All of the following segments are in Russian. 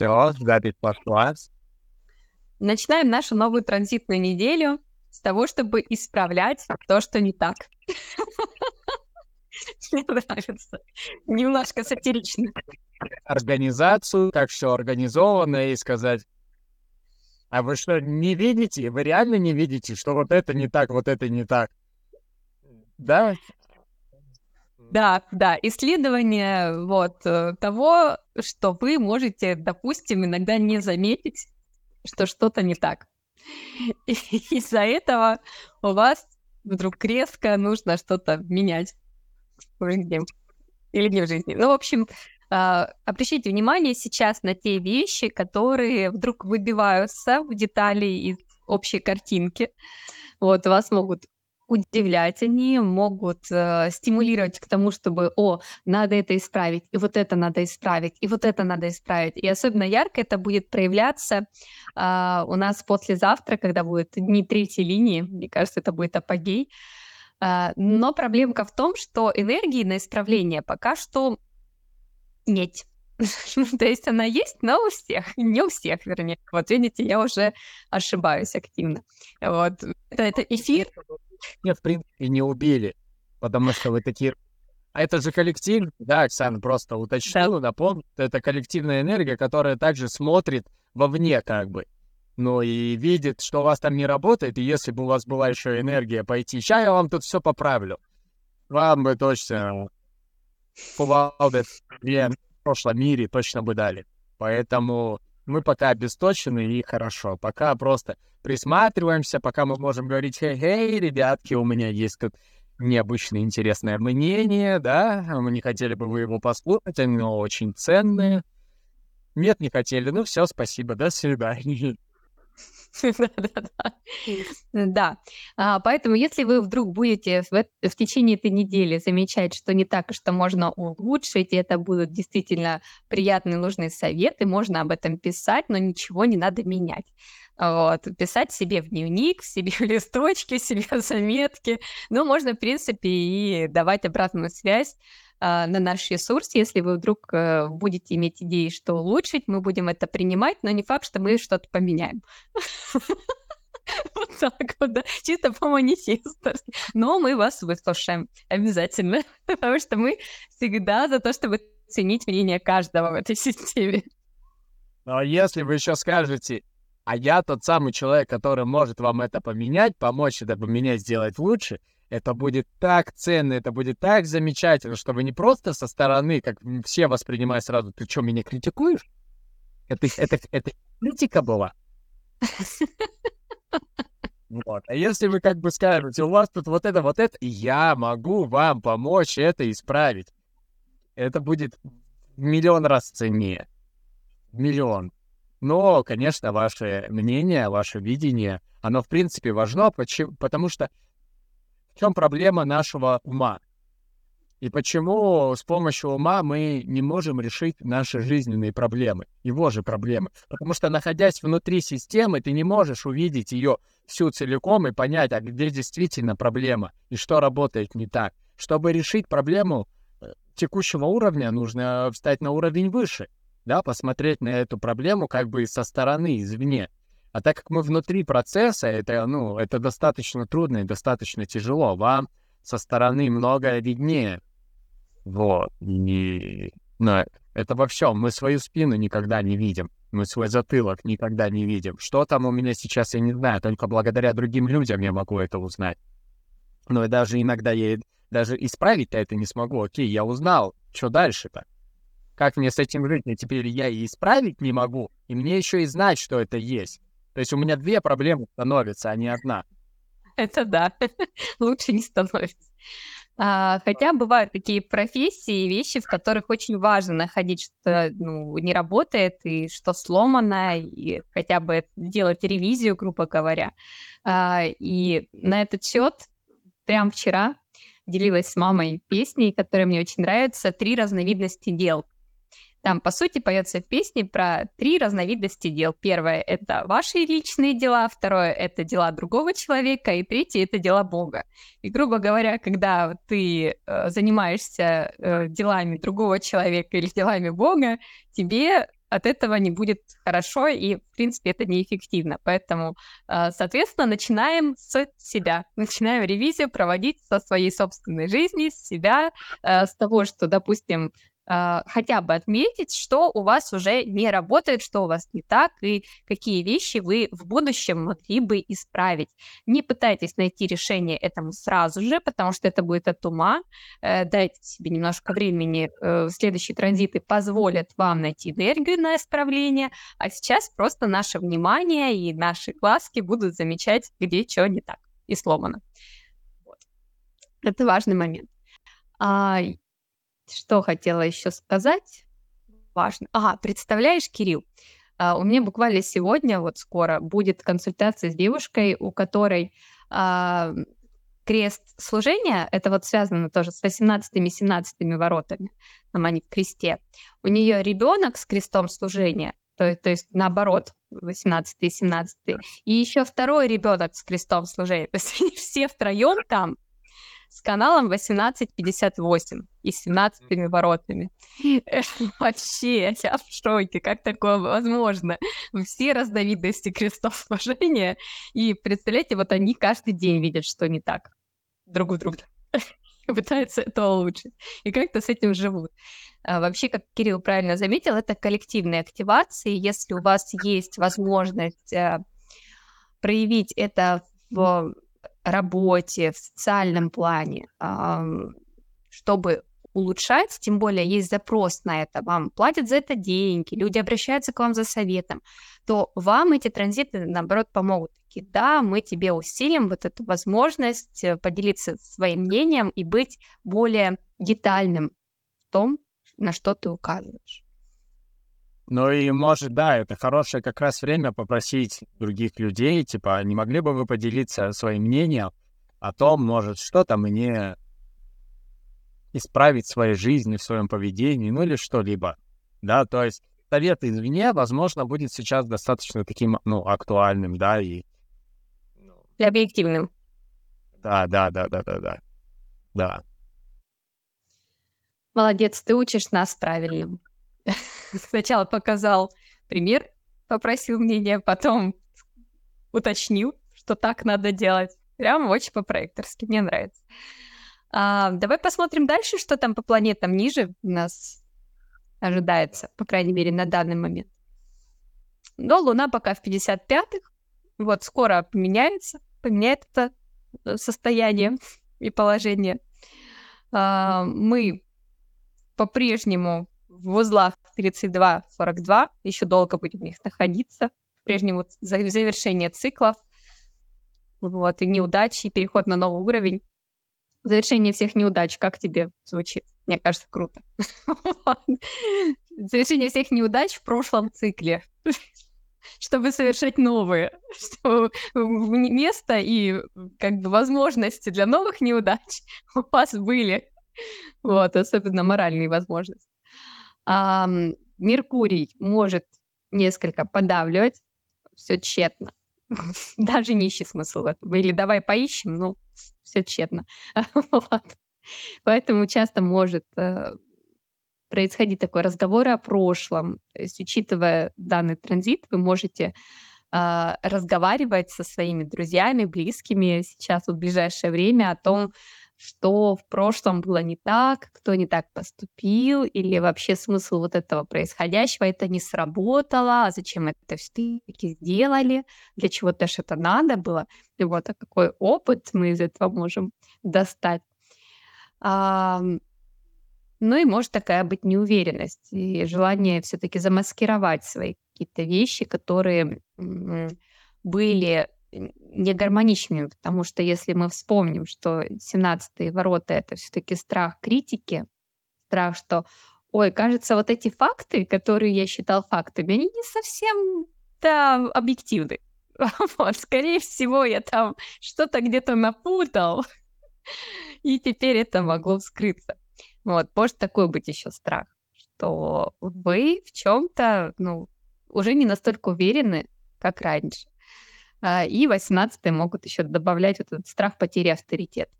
Все, запись пошла. Начинаем нашу новую транзитную неделю с того, чтобы исправлять то, что не так. Мне нравится. Немножко сатирично. Организацию, как все организовано, и сказать, а вы что, не видите? Вы реально не видите, что вот это не так, вот это не так? Да? Да, да, исследование вот э, того, что вы можете, допустим, иногда не заметить, что что-то не так. Из-за этого у вас вдруг резко нужно что-то менять в жизни или не в жизни. Ну, в общем, а, обращайте внимание сейчас на те вещи, которые вдруг выбиваются в детали из общей картинки. Вот, вас могут удивлять, они могут э, стимулировать к тому, чтобы, о, надо это исправить, и вот это надо исправить, и вот это надо исправить. И особенно ярко это будет проявляться э, у нас послезавтра, когда будет дни третьей линии, мне кажется, это будет апогей. Э, но проблемка в том, что энергии на исправление пока что нет. То есть она есть, но у всех, не у всех, вернее. Вот видите, я уже ошибаюсь активно. Вот. Это, это эфир, нет, в принципе, не убили, потому что вы такие... А это же коллектив, да, Оксана, просто уточнила, да. напомню, это коллективная энергия, которая также смотрит вовне как бы. Ну и видит, что у вас там не работает, и если бы у вас была еще энергия пойти, сейчас я вам тут все поправлю. Вам бы точно кувалды в прошлом мире точно бы дали. Поэтому мы пока обесточены и хорошо. Пока просто присматриваемся, пока мы можем говорить, хей-хей, ребятки, у меня есть тут необычное интересное мнение, да, мы не хотели бы вы его послушать, оно очень ценное. Нет, не хотели. Ну все, спасибо, до свидания. Да. А, поэтому, если вы вдруг будете в, в течение этой недели замечать, что не так, что можно улучшить, и это будут действительно приятные, нужные советы, можно об этом писать, но ничего не надо менять. Вот, писать себе в дневник, себе в листочки, себе заметки. Ну, можно, в принципе, и давать обратную связь на наш ресурс. Если вы вдруг э, будете иметь идеи, что улучшить, мы будем это принимать, но не факт, что мы что-то поменяем. Вот так вот, да, чисто по манифесту. Но мы вас выслушаем обязательно, потому что мы всегда за то, чтобы ценить мнение каждого в этой системе. Но если вы еще скажете, а я тот самый человек, который может вам это поменять, помочь это поменять, сделать лучше, это будет так ценно, это будет так замечательно, что вы не просто со стороны, как все воспринимают сразу, ты что, меня критикуешь? Это, это, это критика была. Вот. А если вы как бы скажете, у вас тут вот это, вот это, я могу вам помочь это исправить, это будет миллион раз ценнее. Миллион. Но, конечно, ваше мнение, ваше видение, оно в принципе важно, потому что в чем проблема нашего ума? И почему с помощью ума мы не можем решить наши жизненные проблемы, его же проблемы? Потому что, находясь внутри системы, ты не можешь увидеть ее всю целиком и понять, а где действительно проблема и что работает не так. Чтобы решить проблему э, текущего уровня, нужно встать на уровень выше, да, посмотреть на эту проблему как бы со стороны, извне. А так как мы внутри процесса, это, ну, это достаточно трудно и достаточно тяжело. Вам со стороны многое виднее. Вот. И... Но это во всем. Мы свою спину никогда не видим. Мы свой затылок никогда не видим. Что там у меня сейчас, я не знаю. Только благодаря другим людям я могу это узнать. Но даже иногда я даже исправить-то это не смогу. Окей, я узнал. Что дальше-то? Как мне с этим жить? Теперь я и исправить не могу. И мне еще и знать, что это есть. То есть у меня две проблемы становятся, а не одна. Это да, лучше не становится. А, хотя бывают такие профессии и вещи, в которых очень важно находить, что ну, не работает и что сломано, и хотя бы делать ревизию, грубо говоря. А, и на этот счет прям вчера делилась с мамой песней, которая мне очень нравится «Три разновидности дел». Там, по сути, поется в песне про три разновидности дел. Первое — это ваши личные дела, второе — это дела другого человека, и третье — это дела Бога. И, грубо говоря, когда ты э, занимаешься э, делами другого человека или делами Бога, тебе от этого не будет хорошо, и, в принципе, это неэффективно. Поэтому, э, соответственно, начинаем с себя. Начинаем ревизию проводить со своей собственной жизни, с себя, э, с того, что, допустим, а, хотя бы отметить, что у вас уже не работает, что у вас не так, и какие вещи вы в будущем могли бы исправить. Не пытайтесь найти решение этому сразу же, потому что это будет от ума. Э, дайте себе немножко времени. Э, следующие транзиты позволят вам найти энергию на исправление, а сейчас просто наше внимание и наши глазки будут замечать, где что не так и сломано. Вот. Это важный момент. А, что хотела еще сказать? Важно. Ага, представляешь, Кирилл, а, у меня буквально сегодня, вот скоро, будет консультация с девушкой, у которой а, крест служения, это вот связано тоже с 18-17 воротами, там они в кресте. У нее ребенок с крестом служения, то, то есть наоборот, 18 и 17 и еще второй ребенок с крестом служения. То есть они все втроем там с каналом 1858 и 17 воротами. Вообще, я в шоке, как такое возможно? Все разновидности крестов сложения, и представляете, вот они каждый день видят, что не так друг в друге. Пытаются это улучшить. И как-то с этим живут. А, вообще, как Кирилл правильно заметил, это коллективные активации. Если у вас есть возможность а, проявить это в работе, в социальном плане, чтобы улучшать, тем более есть запрос на это, вам платят за это деньги, люди обращаются к вам за советом, то вам эти транзиты, наоборот, помогут. Такие, да, мы тебе усилим вот эту возможность э, поделиться своим мнением и быть более детальным в том, на что ты указываешь. Ну и может, да, это хорошее как раз время попросить других людей, типа, не могли бы вы поделиться своим мнением о том, может, что-то мне исправить в своей жизни, в своем поведении, ну или что-либо. Да, то есть совет извне, возможно, будет сейчас достаточно таким, ну, актуальным, да, и... И объективным. Да, да, да, да, да, да. Да. Молодец, ты учишь нас правильным. Сначала показал пример, попросил мнение, потом уточнил, что так надо делать. Прям очень по-проекторски, мне нравится. А, давай посмотрим дальше, что там по планетам ниже нас ожидается, по крайней мере, на данный момент. Но Луна пока в 55-х, вот скоро поменяется, поменяет это э, состояние и положение. А, мы по-прежнему в узлах 32-42, еще долго будем в них находиться, прежнему завершение циклов, вот, и неудачи, и переход на новый уровень. Завершение всех неудач, как тебе звучит? Мне кажется, круто. Завершение всех неудач в прошлом цикле, чтобы совершать новые, чтобы место и как бы возможности для новых неудач у вас были. Вот, особенно моральные возможности. Меркурий может несколько подавливать, все тщетно. Даже не ищи смысл в этом. Или давай поищем, ну, все тщетно. Поэтому часто может э, происходить такой разговор о прошлом. То есть, учитывая данный транзит, вы можете э, разговаривать со своими друзьями, близкими сейчас в ближайшее время о том, что в прошлом было не так, кто не так поступил, или вообще смысл вот этого происходящего, это не сработало, а зачем это все-таки сделали, для чего даже это надо было, и вот а какой опыт мы из этого можем достать. А, ну и может такая быть неуверенность и желание все-таки замаскировать свои какие-то вещи, которые были не гармоничными, потому что если мы вспомним, что 17-е ворота — это все таки страх критики, страх, что, ой, кажется, вот эти факты, которые я считал фактами, они не совсем да, объективны. Вот, скорее всего, я там что-то где-то напутал, и теперь это могло вскрыться. Вот, может такой быть еще страх, что вы в чем-то, ну, уже не настолько уверены, как раньше. А, и 18 могут еще добавлять этот страх потери авторитета.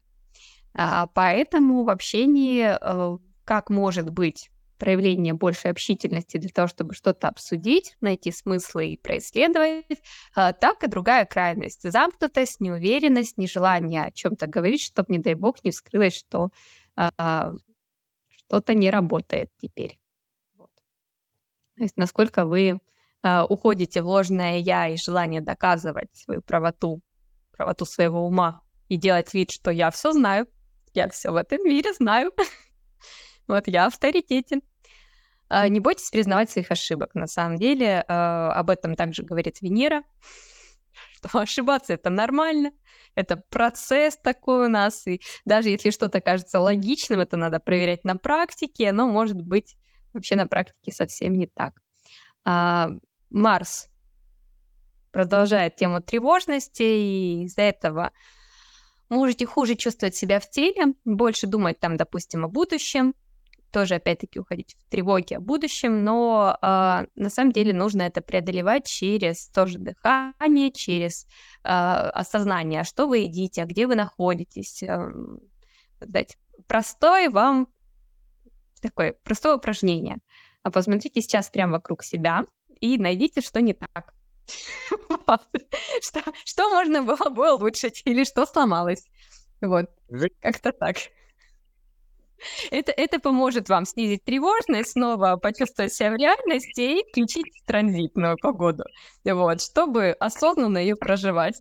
Поэтому в общении э, как может быть проявление большей общительности для того, чтобы что-то обсудить, найти смыслы и происследовать, а, так и другая крайность. Замкнутость, неуверенность, нежелание о чем-то говорить, чтобы, не дай бог, не вскрылось, что а, что-то не работает теперь. Вот. То есть насколько вы а, уходите в ложное «я» и желание доказывать свою правоту, правоту своего ума и делать вид, что я все знаю, я все в этом мире знаю. Вот я авторитетен. А, не бойтесь признавать своих ошибок. На самом деле а, об этом также говорит Венера, что ошибаться это нормально, это процесс такой у нас, и даже если что-то кажется логичным, это надо проверять на практике, но может быть вообще на практике совсем не так. А, Марс продолжает тему тревожности, и из-за этого можете хуже чувствовать себя в теле, больше думать там, допустим, о будущем, тоже опять-таки уходить в тревоги о будущем, но э, на самом деле нужно это преодолевать через тоже дыхание, через э, осознание, что вы едите, а где вы находитесь. Э, дать простое вам такое простое упражнение. А посмотрите сейчас прямо вокруг себя и найдите, что не так. Что, что можно было бы улучшить или что сломалось. Вот, как-то так. Это, это поможет вам снизить тревожность, снова почувствовать себя в реальности и включить транзитную погоду, вот, чтобы осознанно ее проживать,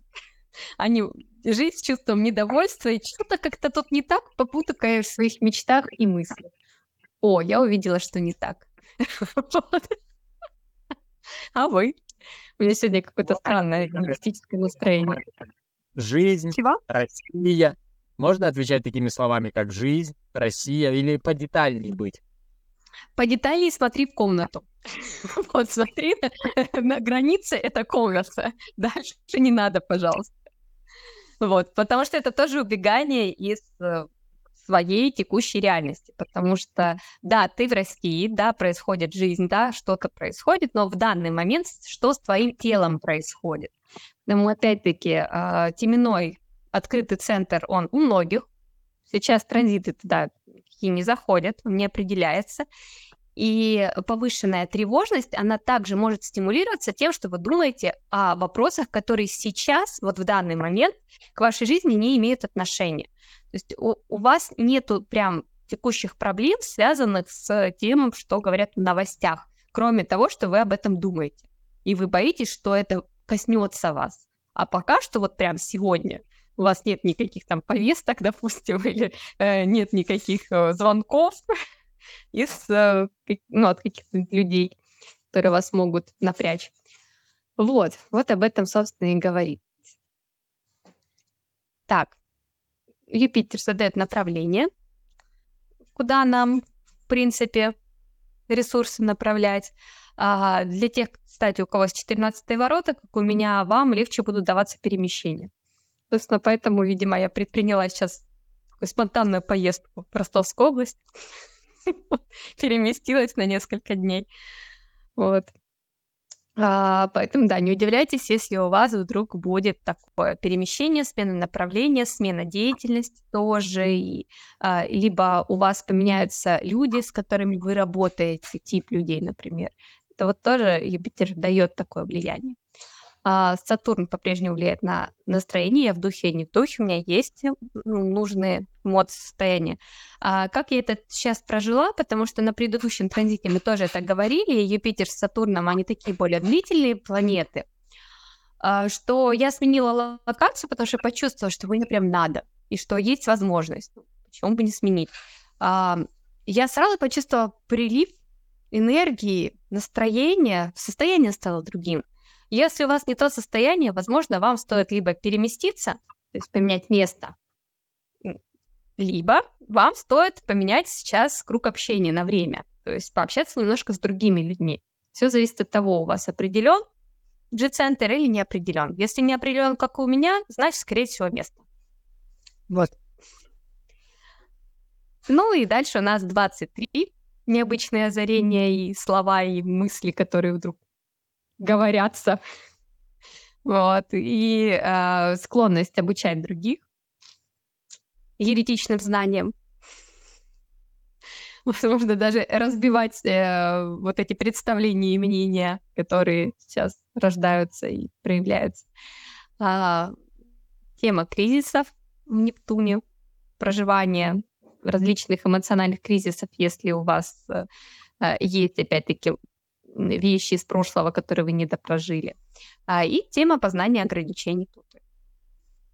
а не жить с чувством недовольства и что-то как-то тут не так, попутывая в своих мечтах и мыслях. О, я увидела, что не так. А вы? У меня сегодня какое-то странное мистическое настроение. Жизнь, Чего? Россия, можно отвечать такими словами, как жизнь, Россия, или подетальнее быть? Подетальнее смотри в комнату. Вот, смотри, на границе это комната. Дальше не надо, пожалуйста. Вот, потому что это тоже убегание из э, своей текущей реальности, потому что, да, ты в России, да, происходит жизнь, да, что-то происходит, но в данный момент что с твоим телом происходит? Поэтому, опять-таки, э, теменной открытый центр, он у многих. Сейчас транзиты туда какие не заходят, он не определяется. И повышенная тревожность, она также может стимулироваться тем, что вы думаете о вопросах, которые сейчас, вот в данный момент, к вашей жизни не имеют отношения. То есть у, у вас нету прям текущих проблем, связанных с тем, что говорят в новостях, кроме того, что вы об этом думаете. И вы боитесь, что это коснется вас. А пока что вот прям сегодня у вас нет никаких там повесток, допустим, или э, нет никаких э, звонков из, э, ну, от каких-то людей, которые вас могут напрячь. Вот, вот об этом, собственно, и говорит. Так, Юпитер задает направление, куда нам, в принципе, ресурсы направлять. А для тех, кстати, у кого с 14 ворота, как у меня, вам легче будут даваться перемещения. Собственно, поэтому, видимо, я предприняла сейчас спонтанную поездку в Ростовскую область. Переместилась на несколько дней. Вот. А, поэтому, да, не удивляйтесь, если у вас вдруг будет такое перемещение, смена направления, смена деятельности тоже, и, а, либо у вас поменяются люди, с которыми вы работаете, тип людей, например. Это вот тоже Юпитер дает такое влияние. А, Сатурн по-прежнему влияет на настроение, я в духе и не в духе, у меня есть ну, нужные мод состояния. А, как я это сейчас прожила, потому что на предыдущем транзите мы тоже это говорили, Юпитер с Сатурном, они такие более длительные планеты, а, что я сменила локацию, потому что почувствовала, что мне прям надо, и что есть возможность, почему бы не сменить. А, я сразу почувствовала прилив энергии, настроения, состояние стало другим. Если у вас не то состояние, возможно, вам стоит либо переместиться, то есть поменять место, либо вам стоит поменять сейчас круг общения на время, то есть пообщаться немножко с другими людьми. Все зависит от того, у вас определен G-центр или не определен. Если не определен, как у меня, значит, скорее всего, место. Вот. Ну и дальше у нас 23 необычные озарения и слова, и мысли, которые вдруг говорятся. Вот. И э, склонность обучать других еретичным знаниям. возможно, даже разбивать э, вот эти представления и мнения, которые сейчас рождаются и проявляются. А, тема кризисов в Нептуне, проживание различных эмоциональных кризисов, если у вас э, э есть, опять-таки, вещи из прошлого, которые вы не допрожили. А, и тема познания ограничений тут.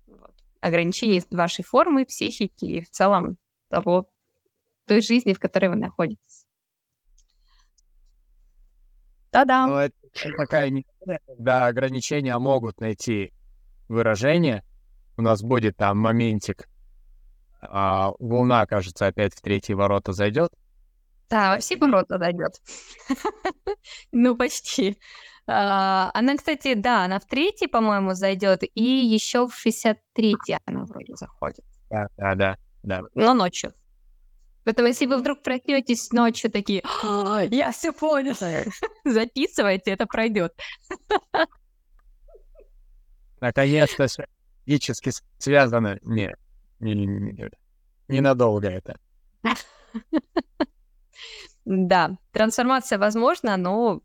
Вот. Ограничений вашей формы, психики и в целом того, той жизни, в которой вы находитесь. Та-дам! Ну, это такая когда ограничения могут найти выражение. У нас будет там моментик, а, волна, кажется, опять в третьи ворота зайдет. Да, во все ворота зайдет. ну, почти. А, она, кстати, да, она в третий, по-моему, зайдет, и еще в 63-й она вроде заходит. Да, да, да, да. Но ночью. Поэтому, если вы вдруг проснетесь ночью такие, «А, я все понял, записывайте, это пройдет. Наконец-то физически связано. Нет, не, не, не, ненадолго это. Да, трансформация возможна, но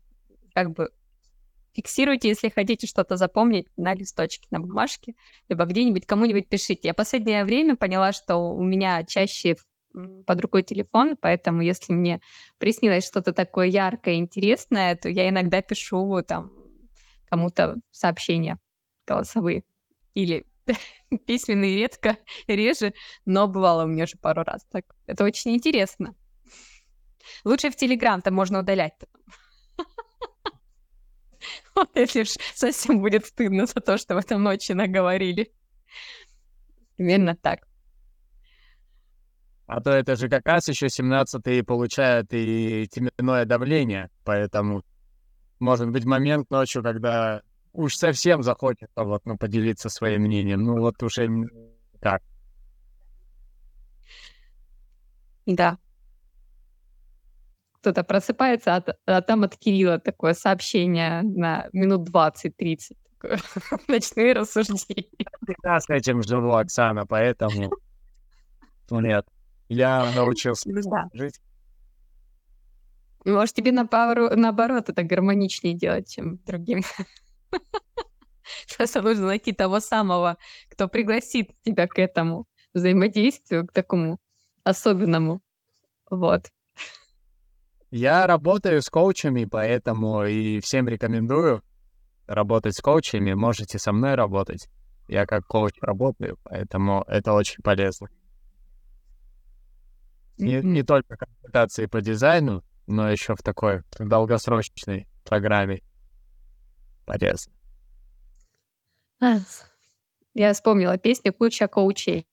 как бы фиксируйте, если хотите что-то запомнить на листочке, на бумажке, либо где-нибудь кому-нибудь пишите. Я последнее время поняла, что у меня чаще под рукой телефон, поэтому если мне приснилось что-то такое яркое, интересное, то я иногда пишу там кому-то сообщения голосовые или письменные редко, реже, но бывало у меня уже пару раз так. Это очень интересно. Лучше в Телеграм, там можно удалять. Вот если ж совсем будет стыдно за то, что в этом ночи наговорили. Примерно так. А то это же как раз еще 17 получает и теменное давление, поэтому может быть момент ночью, когда уж совсем захочется вот, ну, поделиться своим мнением. Ну вот уже так. Да, кто-то просыпается, а, а там от Кирилла такое сообщение на минут 20-30. Ночные рассуждения. Всегда с этим живу, Оксана, поэтому... Ну нет, я научился да. жить. Может, тебе наоборот это гармоничнее делать, чем другим. Просто нужно найти того самого, кто пригласит тебя к этому взаимодействию, к такому особенному. Вот. Я работаю с коучами, поэтому и всем рекомендую работать с коучами. Можете со мной работать. Я как коуч работаю, поэтому это очень полезно. Не, не только консультации по дизайну, но еще в такой долгосрочной программе полезно. Я вспомнила песню «Куча коучей».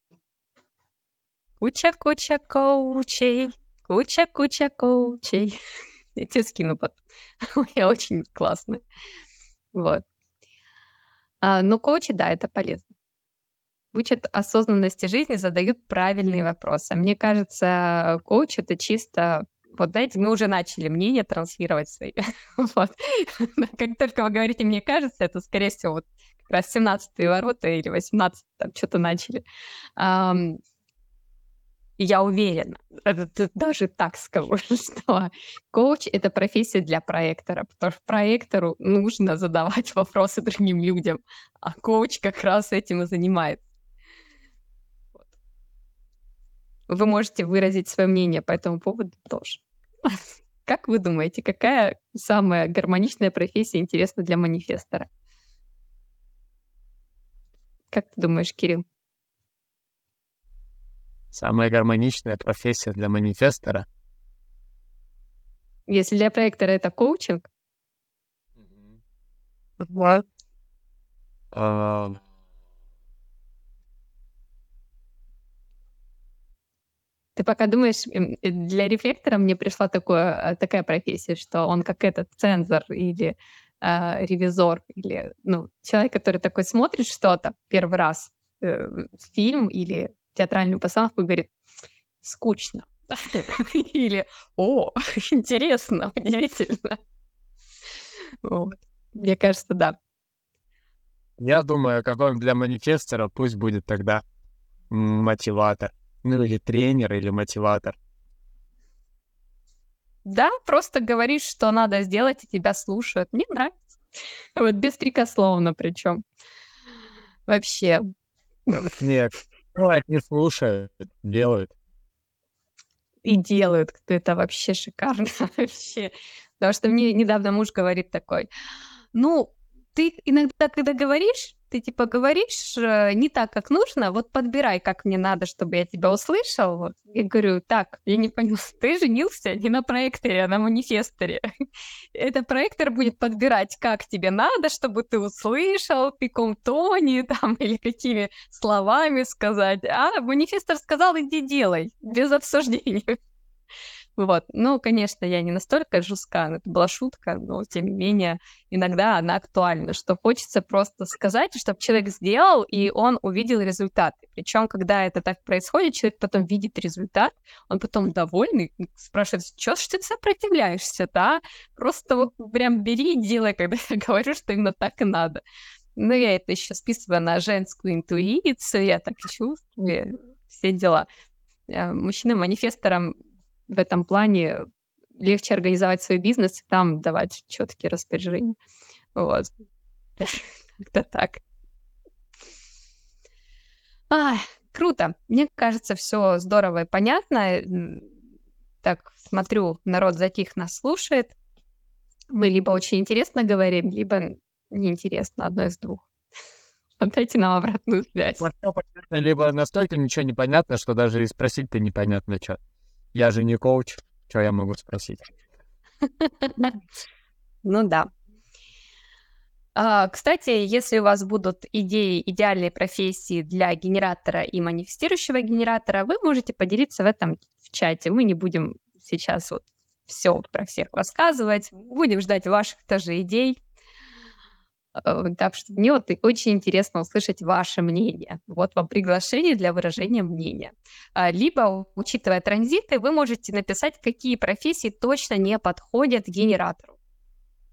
Куча-куча коучей, Куча-куча коучей. Я тебе скину потом. Я очень классная. Вот. А, ну, коучи, да, это полезно. Учат осознанности жизни, задают правильные вопросы. Мне кажется, коуч — это чисто вот знаете, мы уже начали мнение транслировать свои. вот. Как только вы говорите «мне кажется», это, скорее всего, вот как раз 17-е ворота или 18 там что-то начали. Я уверена, даже так скажу, что коуч — это профессия для проектора, потому что проектору нужно задавать вопросы другим людям, а коуч как раз этим и занимается. Вы можете выразить свое мнение по этому поводу тоже. Как вы думаете, какая самая гармоничная профессия интересна для манифестора? Как ты думаешь, Кирилл? Самая гармоничная профессия для манифестора. Если для проектора это коучинг. Вот. Uh... Ты пока думаешь, э, для рефлектора мне пришла такое, э, такая профессия, что он как этот цензор или э, ревизор, или ну, человек, который такой смотрит что-то первый раз, э, фильм или театральную постановку и говорит «скучно». Или «О, интересно, удивительно». Вот. Мне кажется, да. Я думаю, какой для манифестора пусть будет тогда мотиватор. Ну или тренер, или мотиватор. да, просто говоришь, что надо сделать, и тебя слушают. Мне нравится. Вот беспрекословно причем. Вообще. Нет, бывает, не слушают, делают. И делают. Это вообще шикарно. Вообще. Потому что мне недавно муж говорит такой, ну, ты иногда, когда говоришь, ты типа говоришь э, не так, как нужно, вот подбирай, как мне надо, чтобы я тебя услышал. Вот. Я говорю, так, я не понял, ты женился не на проекторе, а на манифесторе. Это проектор будет подбирать, как тебе надо, чтобы ты услышал, в каком тоне там, или какими словами сказать. А манифестор сказал, иди делай, без обсуждения. Вот. Ну, конечно, я не настолько жестка, это была шутка, но тем не менее, иногда она актуальна, что хочется просто сказать, чтобы человек сделал, и он увидел результаты. Причем, когда это так происходит, человек потом видит результат, он потом довольный, спрашивает, что ж ты сопротивляешься, да? Просто вот прям бери и делай, когда я говорю, что именно так и надо. Ну, я это еще списываю на женскую интуицию, я так чувствую, все дела. Э, Мужчинам-манифесторам в этом плане легче организовать свой бизнес и там давать четкие распоряжения. Вот. Как-то так. А, круто. Мне кажется, все здорово и понятно. Так, смотрю, народ затих нас слушает. Мы либо очень интересно говорим, либо неинтересно, одно из двух. Отдайте нам обратную связь. Либо настолько ничего не понятно, что даже и спросить-то непонятно что. Я же не коуч, что я могу спросить? Ну да. А, кстати, если у вас будут идеи идеальной профессии для генератора и манифестирующего генератора, вы можете поделиться в этом в чате. Мы не будем сейчас вот все про всех рассказывать. Будем ждать ваших тоже идей. Э, так что мне вот очень интересно услышать ваше мнение. Вот вам приглашение для выражения мнения. А, либо, учитывая транзиты, вы можете написать, какие профессии точно не подходят генератору.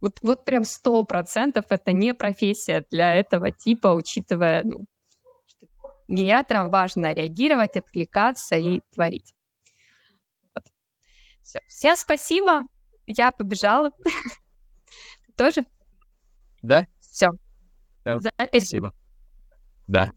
Вот, вот прям сто процентов это не профессия для этого типа, учитывая, ну, генераторам важно реагировать, откликаться и творить. Вот. Все. Всем спасибо. Я побежала. Тоже? Да? Все. Да. Спасибо. Да.